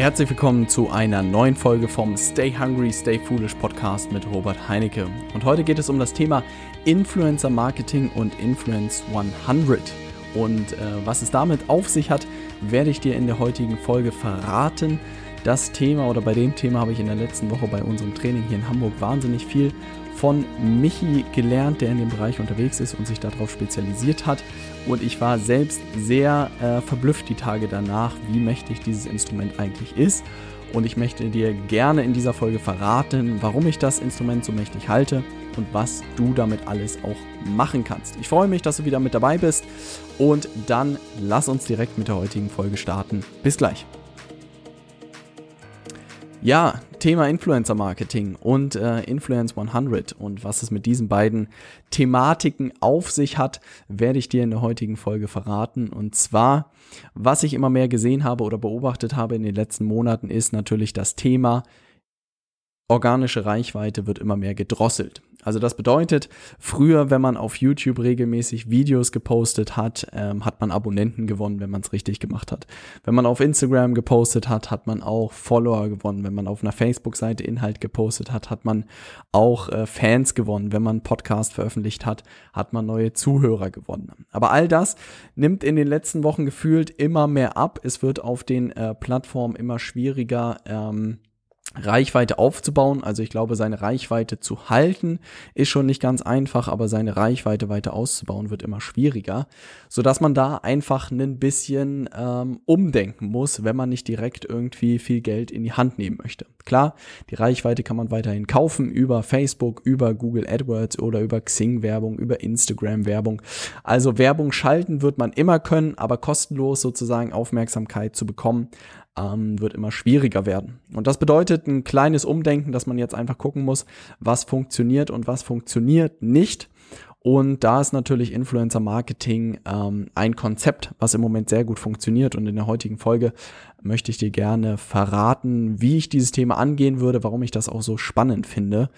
Herzlich willkommen zu einer neuen Folge vom Stay Hungry, Stay Foolish Podcast mit Robert Heinecke. Und heute geht es um das Thema Influencer Marketing und Influence 100. Und äh, was es damit auf sich hat, werde ich dir in der heutigen Folge verraten. Das Thema oder bei dem Thema habe ich in der letzten Woche bei unserem Training hier in Hamburg wahnsinnig viel von Michi gelernt, der in dem Bereich unterwegs ist und sich darauf spezialisiert hat. Und ich war selbst sehr äh, verblüfft die Tage danach, wie mächtig dieses Instrument eigentlich ist. Und ich möchte dir gerne in dieser Folge verraten, warum ich das Instrument so mächtig halte und was du damit alles auch machen kannst. Ich freue mich, dass du wieder mit dabei bist und dann lass uns direkt mit der heutigen Folge starten. Bis gleich. Ja, Thema Influencer Marketing und äh, Influence 100 und was es mit diesen beiden Thematiken auf sich hat, werde ich dir in der heutigen Folge verraten. Und zwar, was ich immer mehr gesehen habe oder beobachtet habe in den letzten Monaten, ist natürlich das Thema organische Reichweite wird immer mehr gedrosselt. Also das bedeutet, früher, wenn man auf YouTube regelmäßig Videos gepostet hat, ähm, hat man Abonnenten gewonnen, wenn man es richtig gemacht hat. Wenn man auf Instagram gepostet hat, hat man auch Follower gewonnen. Wenn man auf einer Facebook-Seite Inhalt gepostet hat, hat man auch äh, Fans gewonnen. Wenn man einen Podcast veröffentlicht hat, hat man neue Zuhörer gewonnen. Aber all das nimmt in den letzten Wochen gefühlt immer mehr ab. Es wird auf den äh, Plattformen immer schwieriger. Ähm, Reichweite aufzubauen. Also ich glaube, seine Reichweite zu halten ist schon nicht ganz einfach, aber seine Reichweite weiter auszubauen wird immer schwieriger, so dass man da einfach ein bisschen ähm, umdenken muss, wenn man nicht direkt irgendwie viel Geld in die Hand nehmen möchte. Klar, die Reichweite kann man weiterhin kaufen über Facebook, über Google AdWords oder über Xing Werbung, über Instagram Werbung. Also Werbung schalten wird man immer können, aber kostenlos sozusagen Aufmerksamkeit zu bekommen, ähm, wird immer schwieriger werden. Und das bedeutet ein kleines Umdenken, dass man jetzt einfach gucken muss, was funktioniert und was funktioniert nicht. Und da ist natürlich Influencer Marketing ähm, ein Konzept, was im Moment sehr gut funktioniert. Und in der heutigen Folge möchte ich dir gerne verraten, wie ich dieses Thema angehen würde, warum ich das auch so spannend finde,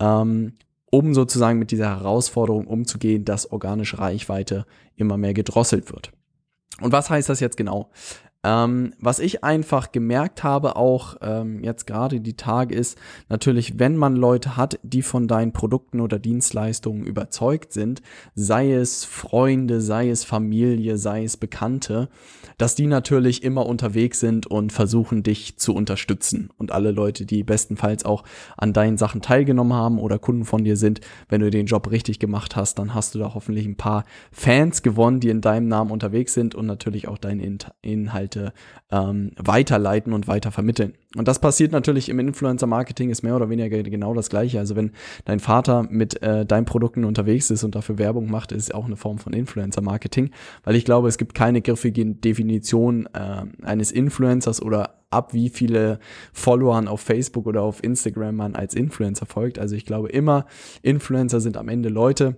ähm, um sozusagen mit dieser Herausforderung umzugehen, dass organische Reichweite immer mehr gedrosselt wird. Und was heißt das jetzt genau? Ähm, was ich einfach gemerkt habe, auch ähm, jetzt gerade die Tage, ist natürlich, wenn man Leute hat, die von deinen Produkten oder Dienstleistungen überzeugt sind, sei es Freunde, sei es Familie, sei es Bekannte, dass die natürlich immer unterwegs sind und versuchen, dich zu unterstützen. Und alle Leute, die bestenfalls auch an deinen Sachen teilgenommen haben oder Kunden von dir sind, wenn du den Job richtig gemacht hast, dann hast du da hoffentlich ein paar Fans gewonnen, die in deinem Namen unterwegs sind und natürlich auch deine Inhalte Inhalte ähm, weiterleiten und weiter. Und das passiert natürlich im Influencer-Marketing, ist mehr oder weniger genau das Gleiche. Also wenn dein Vater mit äh, deinen Produkten unterwegs ist und dafür Werbung macht, ist auch eine Form von Influencer-Marketing, weil ich glaube, es gibt keine griffige Definition äh, eines Influencers oder ab, wie viele Followern auf Facebook oder auf Instagram man als Influencer folgt. Also ich glaube immer, Influencer sind am Ende Leute,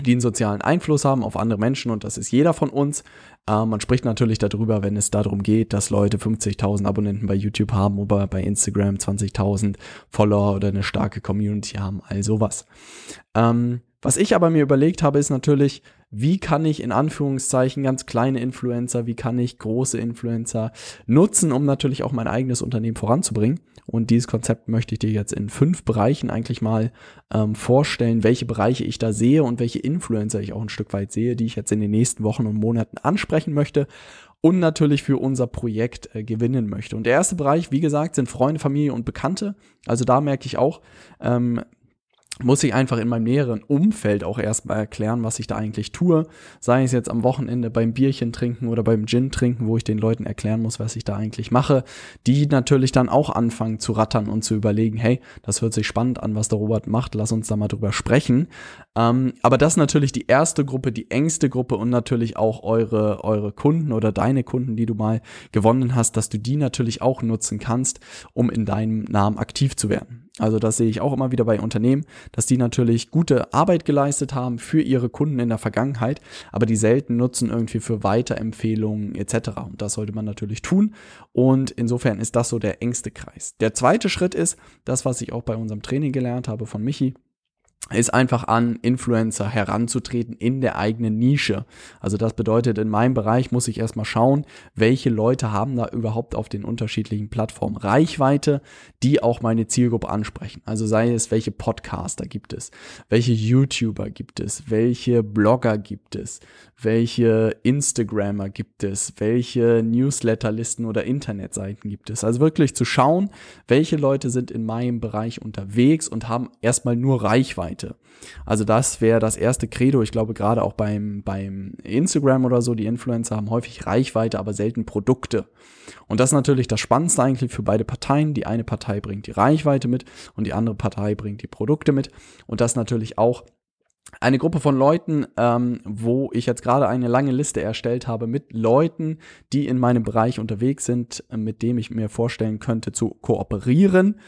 die einen sozialen Einfluss haben auf andere Menschen und das ist jeder von uns. Äh, man spricht natürlich darüber, wenn es darum geht, dass Leute 50.000 Abonnenten bei YouTube haben oder bei Instagram 20.000 Follower oder eine starke Community haben, all sowas. Ähm, was ich aber mir überlegt habe, ist natürlich, wie kann ich in Anführungszeichen ganz kleine Influencer, wie kann ich große Influencer nutzen, um natürlich auch mein eigenes Unternehmen voranzubringen. Und dieses Konzept möchte ich dir jetzt in fünf Bereichen eigentlich mal ähm, vorstellen, welche Bereiche ich da sehe und welche Influencer ich auch ein Stück weit sehe, die ich jetzt in den nächsten Wochen und Monaten ansprechen möchte und natürlich für unser Projekt äh, gewinnen möchte. Und der erste Bereich, wie gesagt, sind Freunde, Familie und Bekannte. Also da merke ich auch, ähm, muss ich einfach in meinem näheren Umfeld auch erstmal erklären, was ich da eigentlich tue. Sei es jetzt am Wochenende beim Bierchen trinken oder beim Gin trinken, wo ich den Leuten erklären muss, was ich da eigentlich mache. Die natürlich dann auch anfangen zu rattern und zu überlegen, hey, das hört sich spannend an, was der Robert macht, lass uns da mal drüber sprechen. Ähm, aber das ist natürlich die erste Gruppe, die engste Gruppe und natürlich auch eure, eure Kunden oder deine Kunden, die du mal gewonnen hast, dass du die natürlich auch nutzen kannst, um in deinem Namen aktiv zu werden. Also das sehe ich auch immer wieder bei Unternehmen, dass die natürlich gute Arbeit geleistet haben für ihre Kunden in der Vergangenheit, aber die selten nutzen irgendwie für Weiterempfehlungen etc. Und das sollte man natürlich tun. Und insofern ist das so der engste Kreis. Der zweite Schritt ist das, was ich auch bei unserem Training gelernt habe von Michi ist einfach an Influencer heranzutreten in der eigenen Nische. Also das bedeutet, in meinem Bereich muss ich erstmal schauen, welche Leute haben da überhaupt auf den unterschiedlichen Plattformen Reichweite, die auch meine Zielgruppe ansprechen. Also sei es, welche Podcaster gibt es, welche YouTuber gibt es, welche Blogger gibt es, welche Instagrammer gibt es, welche Newsletterlisten oder Internetseiten gibt es. Also wirklich zu schauen, welche Leute sind in meinem Bereich unterwegs und haben erstmal nur Reichweite. Also das wäre das erste Credo. Ich glaube gerade auch beim, beim Instagram oder so, die Influencer haben häufig Reichweite, aber selten Produkte. Und das ist natürlich das Spannendste eigentlich für beide Parteien. Die eine Partei bringt die Reichweite mit und die andere Partei bringt die Produkte mit. Und das natürlich auch eine Gruppe von Leuten, ähm, wo ich jetzt gerade eine lange Liste erstellt habe mit Leuten, die in meinem Bereich unterwegs sind, mit dem ich mir vorstellen könnte zu kooperieren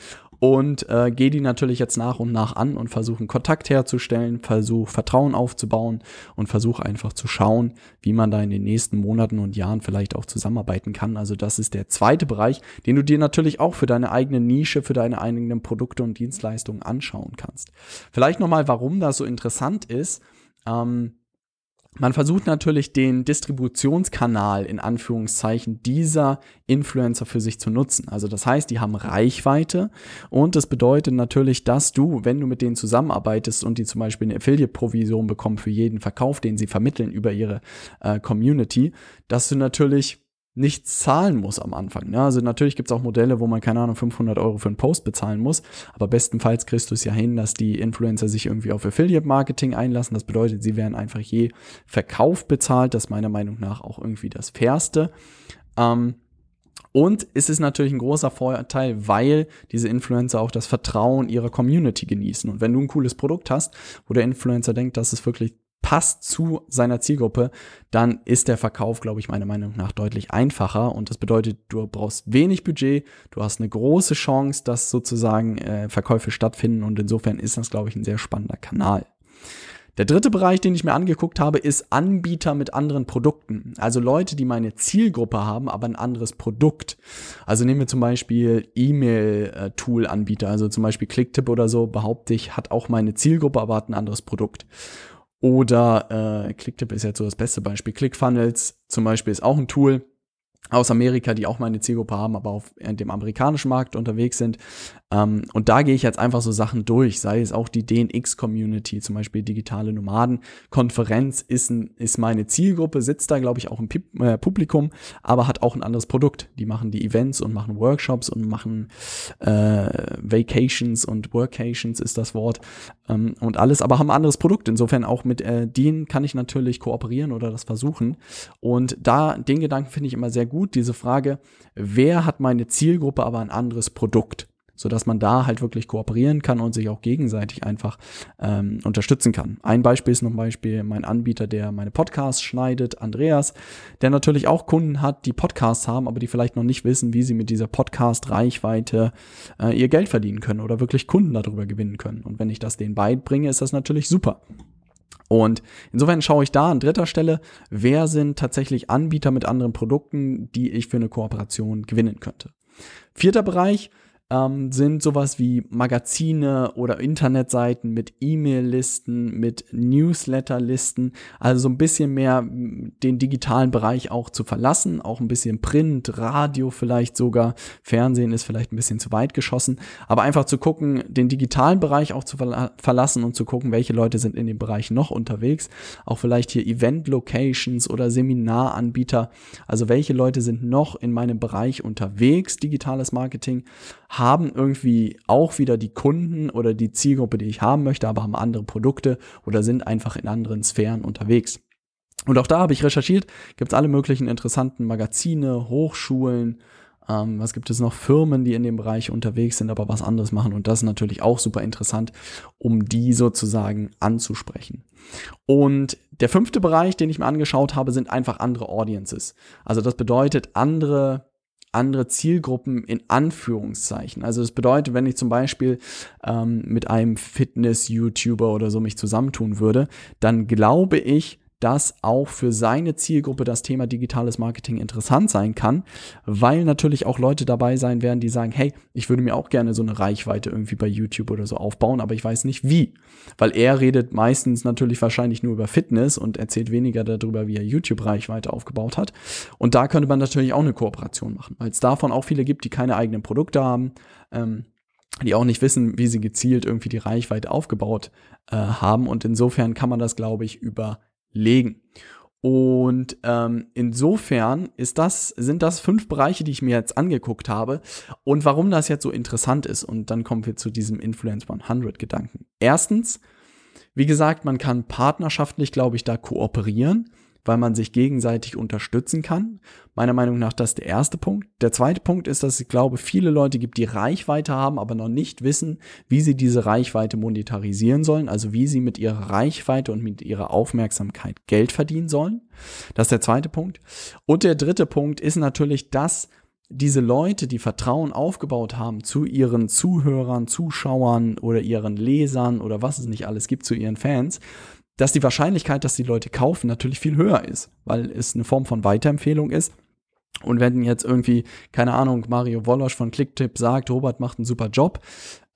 und äh, gehe die natürlich jetzt nach und nach an und versuche Kontakt herzustellen, versuche Vertrauen aufzubauen und versuche einfach zu schauen, wie man da in den nächsten Monaten und Jahren vielleicht auch zusammenarbeiten kann. Also das ist der zweite Bereich, den du dir natürlich auch für deine eigene Nische, für deine eigenen Produkte und Dienstleistungen anschauen kannst. Vielleicht nochmal, warum das so interessant ist. Ähm, man versucht natürlich den Distributionskanal in Anführungszeichen dieser Influencer für sich zu nutzen. Also das heißt, die haben Reichweite und das bedeutet natürlich, dass du, wenn du mit denen zusammenarbeitest und die zum Beispiel eine Affiliate-Provision bekommen für jeden Verkauf, den sie vermitteln über ihre äh, Community, dass du natürlich nichts zahlen muss am Anfang. Ne? Also natürlich gibt es auch Modelle, wo man, keine Ahnung, 500 Euro für einen Post bezahlen muss, aber bestenfalls kriegst du es ja hin, dass die Influencer sich irgendwie auf Affiliate-Marketing einlassen. Das bedeutet, sie werden einfach je Verkauf bezahlt. Das ist meiner Meinung nach auch irgendwie das Fairste. Ähm, und es ist natürlich ein großer Vorteil, weil diese Influencer auch das Vertrauen ihrer Community genießen. Und wenn du ein cooles Produkt hast, wo der Influencer denkt, dass es wirklich passt zu seiner Zielgruppe, dann ist der Verkauf, glaube ich, meiner Meinung nach deutlich einfacher. Und das bedeutet, du brauchst wenig Budget, du hast eine große Chance, dass sozusagen äh, Verkäufe stattfinden. Und insofern ist das, glaube ich, ein sehr spannender Kanal. Der dritte Bereich, den ich mir angeguckt habe, ist Anbieter mit anderen Produkten. Also Leute, die meine Zielgruppe haben, aber ein anderes Produkt. Also nehmen wir zum Beispiel E-Mail-Tool-Anbieter, also zum Beispiel Clicktip oder so, behaupte ich, hat auch meine Zielgruppe, aber hat ein anderes Produkt. Oder äh, Clicktip ist jetzt so das beste Beispiel. ClickFunnels zum Beispiel ist auch ein Tool, aus Amerika, die auch meine Zielgruppe haben, aber auf dem amerikanischen Markt unterwegs sind. Ähm, und da gehe ich jetzt einfach so Sachen durch, sei es auch die DNX-Community, zum Beispiel digitale Nomaden. Konferenz ist, ist meine Zielgruppe, sitzt da, glaube ich, auch im Pip äh, Publikum, aber hat auch ein anderes Produkt. Die machen die Events und machen Workshops und machen äh, Vacations und Workations ist das Wort ähm, und alles, aber haben ein anderes Produkt. Insofern auch mit äh, denen kann ich natürlich kooperieren oder das versuchen. Und da, den Gedanken finde ich immer sehr gut gut, diese Frage, wer hat meine Zielgruppe aber ein anderes Produkt? so dass man da halt wirklich kooperieren kann und sich auch gegenseitig einfach ähm, unterstützen kann. Ein Beispiel ist zum Beispiel mein Anbieter, der meine Podcasts schneidet, Andreas, der natürlich auch Kunden hat, die Podcasts haben, aber die vielleicht noch nicht wissen, wie sie mit dieser Podcast-Reichweite äh, ihr Geld verdienen können oder wirklich Kunden darüber gewinnen können. Und wenn ich das denen beibringe, ist das natürlich super. Und insofern schaue ich da an dritter Stelle, wer sind tatsächlich Anbieter mit anderen Produkten, die ich für eine Kooperation gewinnen könnte. Vierter Bereich, ähm, sind sowas wie Magazine oder Internetseiten mit E-Mail-Listen, mit Newsletter-Listen, also so ein bisschen mehr den digitalen Bereich auch zu verlassen, auch ein bisschen Print, Radio vielleicht sogar, Fernsehen ist vielleicht ein bisschen zu weit geschossen, aber einfach zu gucken, den digitalen Bereich auch zu verla verlassen und zu gucken, welche Leute sind in dem Bereich noch unterwegs, auch vielleicht hier Event-Locations oder Seminaranbieter, also welche Leute sind noch in meinem Bereich unterwegs, digitales Marketing, haben irgendwie auch wieder die Kunden oder die Zielgruppe, die ich haben möchte, aber haben andere Produkte oder sind einfach in anderen Sphären unterwegs. Und auch da habe ich recherchiert, gibt es alle möglichen interessanten Magazine, Hochschulen, ähm, was gibt es noch, Firmen, die in dem Bereich unterwegs sind, aber was anderes machen. Und das ist natürlich auch super interessant, um die sozusagen anzusprechen. Und der fünfte Bereich, den ich mir angeschaut habe, sind einfach andere Audiences. Also das bedeutet andere andere Zielgruppen in Anführungszeichen. Also das bedeutet, wenn ich zum Beispiel ähm, mit einem Fitness-YouTuber oder so mich zusammentun würde, dann glaube ich, dass auch für seine Zielgruppe das Thema digitales Marketing interessant sein kann, weil natürlich auch Leute dabei sein werden, die sagen, hey, ich würde mir auch gerne so eine Reichweite irgendwie bei YouTube oder so aufbauen, aber ich weiß nicht wie. Weil er redet meistens natürlich wahrscheinlich nur über Fitness und erzählt weniger darüber, wie er YouTube-Reichweite aufgebaut hat. Und da könnte man natürlich auch eine Kooperation machen, weil es davon auch viele gibt, die keine eigenen Produkte haben. Ähm, die auch nicht wissen, wie sie gezielt irgendwie die Reichweite aufgebaut äh, haben. Und insofern kann man das, glaube ich, überlegen. Und ähm, insofern ist das, sind das fünf Bereiche, die ich mir jetzt angeguckt habe. Und warum das jetzt so interessant ist. Und dann kommen wir zu diesem Influence 100 Gedanken. Erstens, wie gesagt, man kann partnerschaftlich, glaube ich, da kooperieren weil man sich gegenseitig unterstützen kann. Meiner Meinung nach das ist der erste Punkt. Der zweite Punkt ist, dass ich glaube, viele Leute gibt, die Reichweite haben, aber noch nicht wissen, wie sie diese Reichweite monetarisieren sollen, also wie sie mit ihrer Reichweite und mit ihrer Aufmerksamkeit Geld verdienen sollen. Das ist der zweite Punkt. Und der dritte Punkt ist natürlich, dass diese Leute, die Vertrauen aufgebaut haben zu ihren Zuhörern, Zuschauern oder ihren Lesern oder was es nicht alles gibt, zu ihren Fans, dass die Wahrscheinlichkeit, dass die Leute kaufen, natürlich viel höher ist, weil es eine Form von Weiterempfehlung ist. Und wenn jetzt irgendwie, keine Ahnung, Mario Wolosch von Clicktip sagt, Robert macht einen super Job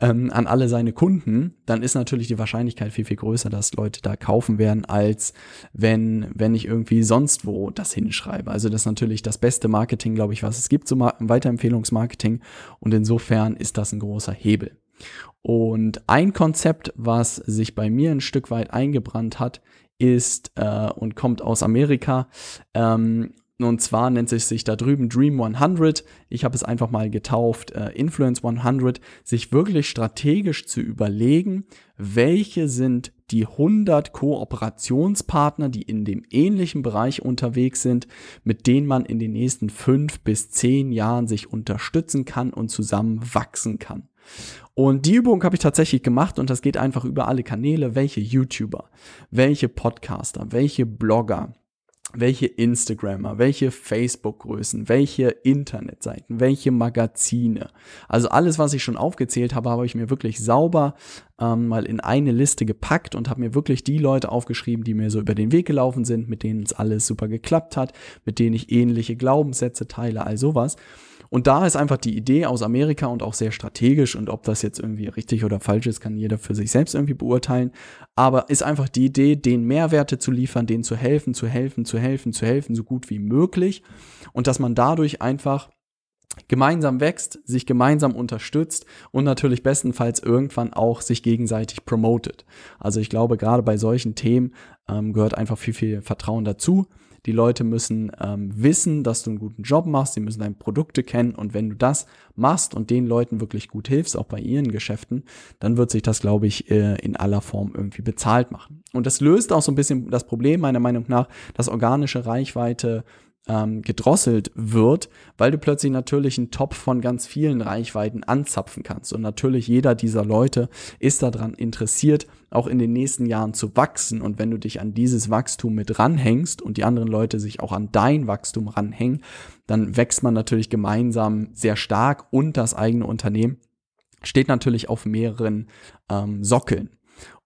ähm, an alle seine Kunden, dann ist natürlich die Wahrscheinlichkeit viel, viel größer, dass Leute da kaufen werden, als wenn, wenn ich irgendwie sonst wo das hinschreibe. Also das ist natürlich das beste Marketing, glaube ich, was es gibt, so Weiterempfehlungsmarketing. Und insofern ist das ein großer Hebel. Und ein Konzept, was sich bei mir ein Stück weit eingebrannt hat, ist äh, und kommt aus Amerika. Ähm, und zwar nennt es sich da drüben Dream 100. Ich habe es einfach mal getauft, äh, Influence 100, sich wirklich strategisch zu überlegen, welche sind die 100 Kooperationspartner, die in dem ähnlichen Bereich unterwegs sind, mit denen man in den nächsten fünf bis zehn Jahren sich unterstützen kann und zusammen wachsen kann. Und die Übung habe ich tatsächlich gemacht und das geht einfach über alle Kanäle, welche YouTuber, welche Podcaster, welche Blogger, welche Instagrammer, welche Facebook-Größen, welche Internetseiten, welche Magazine. Also alles, was ich schon aufgezählt habe, habe ich mir wirklich sauber ähm, mal in eine Liste gepackt und habe mir wirklich die Leute aufgeschrieben, die mir so über den Weg gelaufen sind, mit denen es alles super geklappt hat, mit denen ich ähnliche Glaubenssätze teile, all sowas. Und da ist einfach die Idee aus Amerika und auch sehr strategisch und ob das jetzt irgendwie richtig oder falsch ist, kann jeder für sich selbst irgendwie beurteilen. Aber ist einfach die Idee, den Mehrwerte zu liefern, denen zu helfen, zu helfen, zu helfen, zu helfen, so gut wie möglich. Und dass man dadurch einfach gemeinsam wächst, sich gemeinsam unterstützt und natürlich bestenfalls irgendwann auch sich gegenseitig promotet. Also ich glaube, gerade bei solchen Themen ähm, gehört einfach viel, viel Vertrauen dazu. Die Leute müssen ähm, wissen, dass du einen guten Job machst, sie müssen deine Produkte kennen und wenn du das machst und den Leuten wirklich gut hilfst, auch bei ihren Geschäften, dann wird sich das, glaube ich, äh, in aller Form irgendwie bezahlt machen. Und das löst auch so ein bisschen das Problem, meiner Meinung nach, dass organische Reichweite ähm, gedrosselt wird, weil du plötzlich natürlich einen Topf von ganz vielen Reichweiten anzapfen kannst. Und natürlich jeder dieser Leute ist daran interessiert, auch in den nächsten Jahren zu wachsen. Und wenn du dich an dieses Wachstum mit ranhängst und die anderen Leute sich auch an dein Wachstum ranhängen, dann wächst man natürlich gemeinsam sehr stark und das eigene Unternehmen steht natürlich auf mehreren ähm, Sockeln.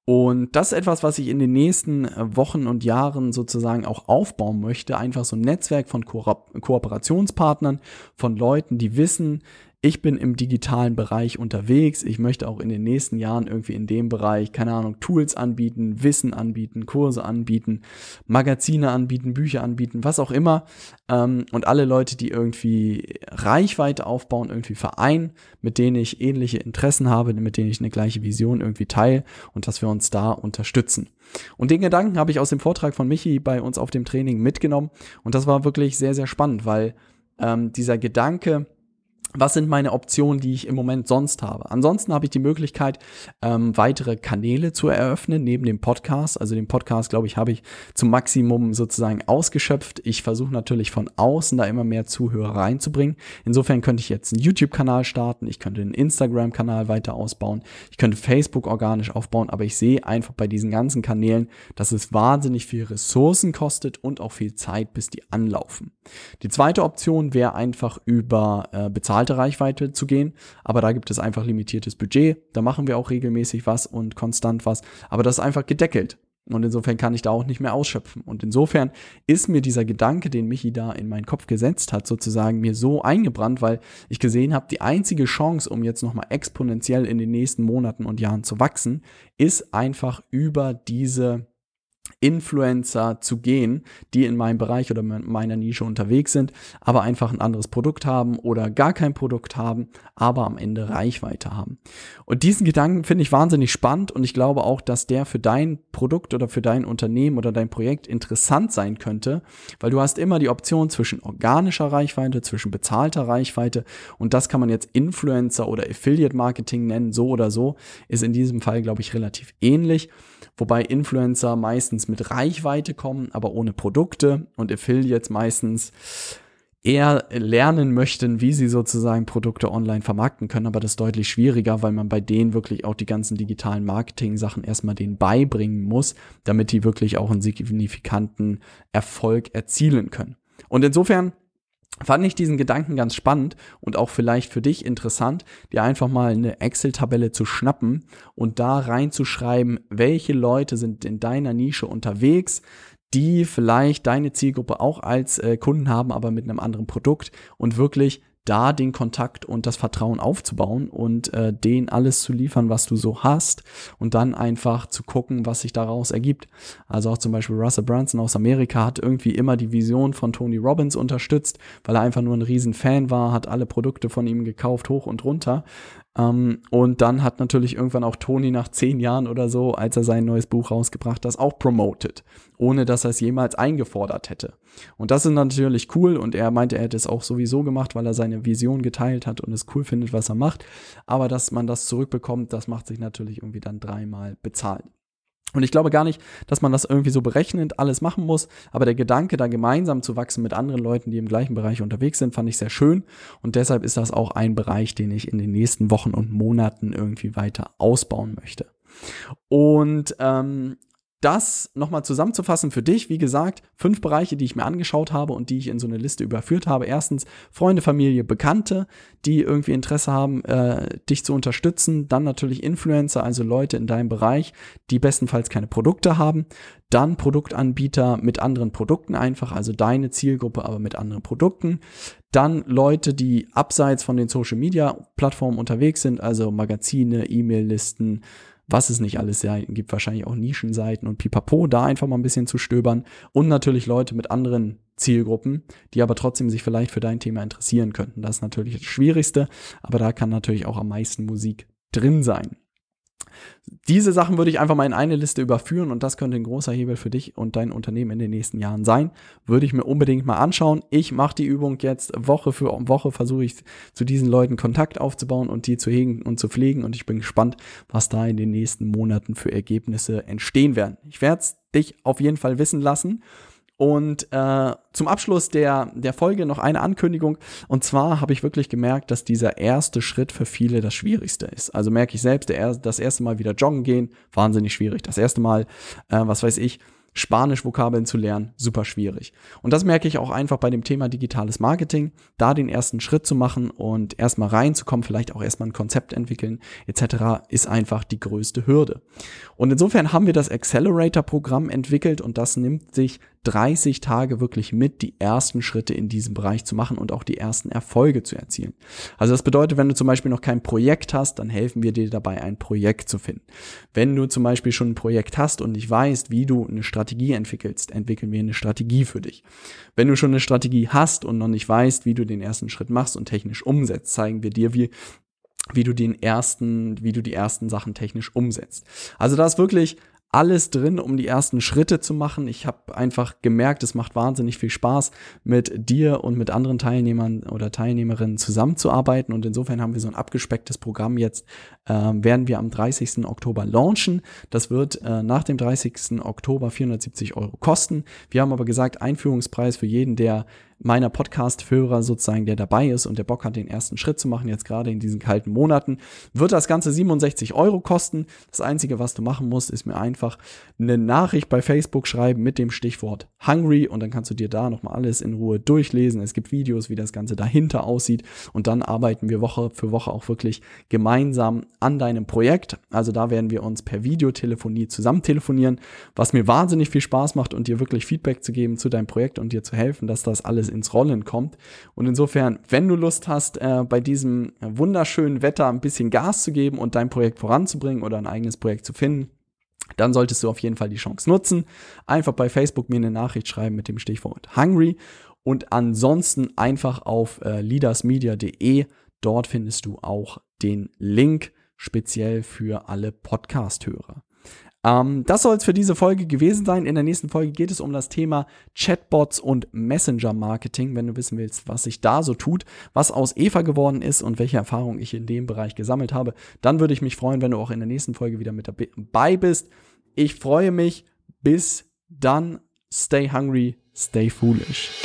Und das ist etwas, was ich in den nächsten äh, Wochen und Jahren sozusagen auch aufbauen möchte. Einfach so ein Netzwerk von Ko Kooperationspartnern, von Leuten, die wissen, ich bin im digitalen Bereich unterwegs. Ich möchte auch in den nächsten Jahren irgendwie in dem Bereich, keine Ahnung, Tools anbieten, Wissen anbieten, Kurse anbieten, Magazine anbieten, Bücher anbieten, was auch immer. Ähm, und alle Leute, die irgendwie Reichweite aufbauen, irgendwie vereinen, mit denen ich ähnliche Interessen habe, mit denen ich eine gleiche Vision irgendwie teile und dass wir uns da unterstützen. Und den Gedanken habe ich aus dem Vortrag von Michi bei uns auf dem Training mitgenommen. Und das war wirklich sehr, sehr spannend, weil ähm, dieser Gedanke, was sind meine Optionen, die ich im Moment sonst habe? Ansonsten habe ich die Möglichkeit, ähm, weitere Kanäle zu eröffnen neben dem Podcast. Also den Podcast, glaube ich, habe ich zum Maximum sozusagen ausgeschöpft. Ich versuche natürlich von außen da immer mehr Zuhörer reinzubringen. Insofern könnte ich jetzt einen YouTube-Kanal starten, ich könnte einen Instagram-Kanal weiter ausbauen, ich könnte Facebook organisch aufbauen, aber ich sehe einfach bei diesen ganzen Kanälen, dass es wahnsinnig viel Ressourcen kostet und auch viel Zeit, bis die anlaufen. Die zweite Option wäre einfach über äh, bezahlte bezahlte Reichweite zu gehen. Aber da gibt es einfach limitiertes Budget. Da machen wir auch regelmäßig was und konstant was. Aber das ist einfach gedeckelt. Und insofern kann ich da auch nicht mehr ausschöpfen. Und insofern ist mir dieser Gedanke, den Michi da in meinen Kopf gesetzt hat, sozusagen mir so eingebrannt, weil ich gesehen habe, die einzige Chance, um jetzt nochmal exponentiell in den nächsten Monaten und Jahren zu wachsen, ist einfach über diese Influencer zu gehen, die in meinem Bereich oder meiner Nische unterwegs sind, aber einfach ein anderes Produkt haben oder gar kein Produkt haben, aber am Ende Reichweite haben. Und diesen Gedanken finde ich wahnsinnig spannend und ich glaube auch, dass der für dein Produkt oder für dein Unternehmen oder dein Projekt interessant sein könnte, weil du hast immer die Option zwischen organischer Reichweite, zwischen bezahlter Reichweite und das kann man jetzt Influencer oder Affiliate Marketing nennen, so oder so, ist in diesem Fall, glaube ich, relativ ähnlich wobei Influencer meistens mit Reichweite kommen, aber ohne Produkte und Affiliates meistens eher lernen möchten, wie sie sozusagen Produkte online vermarkten können, aber das ist deutlich schwieriger, weil man bei denen wirklich auch die ganzen digitalen Marketing-Sachen erstmal denen beibringen muss, damit die wirklich auch einen signifikanten Erfolg erzielen können. Und insofern fand ich diesen Gedanken ganz spannend und auch vielleicht für dich interessant, dir einfach mal eine Excel-Tabelle zu schnappen und da reinzuschreiben, welche Leute sind in deiner Nische unterwegs, die vielleicht deine Zielgruppe auch als äh, Kunden haben, aber mit einem anderen Produkt und wirklich da den Kontakt und das Vertrauen aufzubauen und äh, denen alles zu liefern, was du so hast und dann einfach zu gucken, was sich daraus ergibt. Also auch zum Beispiel Russell Brunson aus Amerika hat irgendwie immer die Vision von Tony Robbins unterstützt, weil er einfach nur ein riesen Fan war, hat alle Produkte von ihm gekauft, hoch und runter. Ähm, und dann hat natürlich irgendwann auch Tony nach zehn Jahren oder so, als er sein neues Buch rausgebracht hat, auch promoted, ohne dass er es jemals eingefordert hätte. Und das ist natürlich cool und er meinte, er hätte es auch sowieso gemacht, weil er seine Vision geteilt hat und es cool findet, was er macht. Aber dass man das zurückbekommt, das macht sich natürlich irgendwie dann dreimal bezahlt. Und ich glaube gar nicht, dass man das irgendwie so berechnend alles machen muss, aber der Gedanke, da gemeinsam zu wachsen mit anderen Leuten, die im gleichen Bereich unterwegs sind, fand ich sehr schön. Und deshalb ist das auch ein Bereich, den ich in den nächsten Wochen und Monaten irgendwie weiter ausbauen möchte. Und ähm, das nochmal zusammenzufassen für dich, wie gesagt, fünf Bereiche, die ich mir angeschaut habe und die ich in so eine Liste überführt habe. Erstens Freunde, Familie, Bekannte, die irgendwie Interesse haben, äh, dich zu unterstützen. Dann natürlich Influencer, also Leute in deinem Bereich, die bestenfalls keine Produkte haben. Dann Produktanbieter mit anderen Produkten einfach, also deine Zielgruppe, aber mit anderen Produkten. Dann Leute, die abseits von den Social-Media-Plattformen unterwegs sind, also Magazine, E-Mail-Listen, was es nicht alles ja, gibt, wahrscheinlich auch Nischenseiten und pipapo, da einfach mal ein bisschen zu stöbern und natürlich Leute mit anderen Zielgruppen, die aber trotzdem sich vielleicht für dein Thema interessieren könnten. Das ist natürlich das Schwierigste, aber da kann natürlich auch am meisten Musik drin sein. Diese Sachen würde ich einfach mal in eine Liste überführen und das könnte ein großer Hebel für dich und dein Unternehmen in den nächsten Jahren sein. Würde ich mir unbedingt mal anschauen. Ich mache die Übung jetzt Woche für Woche, versuche ich zu diesen Leuten Kontakt aufzubauen und die zu hegen und zu pflegen und ich bin gespannt, was da in den nächsten Monaten für Ergebnisse entstehen werden. Ich werde es dich auf jeden Fall wissen lassen. Und äh, zum Abschluss der, der Folge noch eine Ankündigung. Und zwar habe ich wirklich gemerkt, dass dieser erste Schritt für viele das Schwierigste ist. Also merke ich selbst, der, das erste Mal wieder joggen gehen, wahnsinnig schwierig. Das erste Mal, äh, was weiß ich, Spanisch-Vokabeln zu lernen, super schwierig. Und das merke ich auch einfach bei dem Thema digitales Marketing, da den ersten Schritt zu machen und erstmal reinzukommen, vielleicht auch erstmal ein Konzept entwickeln, etc., ist einfach die größte Hürde. Und insofern haben wir das Accelerator-Programm entwickelt und das nimmt sich 30 Tage wirklich mit, die ersten Schritte in diesem Bereich zu machen und auch die ersten Erfolge zu erzielen. Also das bedeutet, wenn du zum Beispiel noch kein Projekt hast, dann helfen wir dir dabei, ein Projekt zu finden. Wenn du zum Beispiel schon ein Projekt hast und nicht weißt, wie du eine Strategie entwickelst, entwickeln wir eine Strategie für dich. Wenn du schon eine Strategie hast und noch nicht weißt, wie du den ersten Schritt machst und technisch umsetzt, zeigen wir dir, wie wie du den ersten, wie du die ersten Sachen technisch umsetzt. Also da ist wirklich alles drin, um die ersten Schritte zu machen. Ich habe einfach gemerkt, es macht wahnsinnig viel Spaß, mit dir und mit anderen Teilnehmern oder Teilnehmerinnen zusammenzuarbeiten. Und insofern haben wir so ein abgespecktes Programm jetzt, äh, werden wir am 30. Oktober launchen. Das wird äh, nach dem 30. Oktober 470 Euro kosten. Wir haben aber gesagt, Einführungspreis für jeden, der meiner Podcast-Hörer sozusagen, der dabei ist und der Bock hat, den ersten Schritt zu machen, jetzt gerade in diesen kalten Monaten, wird das Ganze 67 Euro kosten. Das Einzige, was du machen musst, ist mir einfach eine Nachricht bei Facebook schreiben mit dem Stichwort Hungry und dann kannst du dir da nochmal alles in Ruhe durchlesen. Es gibt Videos, wie das Ganze dahinter aussieht und dann arbeiten wir Woche für Woche auch wirklich gemeinsam an deinem Projekt. Also da werden wir uns per Videotelefonie zusammen telefonieren, was mir wahnsinnig viel Spaß macht und dir wirklich Feedback zu geben zu deinem Projekt und dir zu helfen, dass das alles ins Rollen kommt. Und insofern, wenn du Lust hast, äh, bei diesem wunderschönen Wetter ein bisschen Gas zu geben und dein Projekt voranzubringen oder ein eigenes Projekt zu finden, dann solltest du auf jeden Fall die Chance nutzen. Einfach bei Facebook mir eine Nachricht schreiben mit dem Stichwort Hungry und ansonsten einfach auf äh, leadersmedia.de. Dort findest du auch den Link speziell für alle Podcast-Hörer. Ähm, das soll es für diese Folge gewesen sein. In der nächsten Folge geht es um das Thema Chatbots und Messenger-Marketing. Wenn du wissen willst, was sich da so tut, was aus Eva geworden ist und welche Erfahrungen ich in dem Bereich gesammelt habe, dann würde ich mich freuen, wenn du auch in der nächsten Folge wieder mit dabei bist. Ich freue mich. Bis dann. Stay hungry, stay foolish.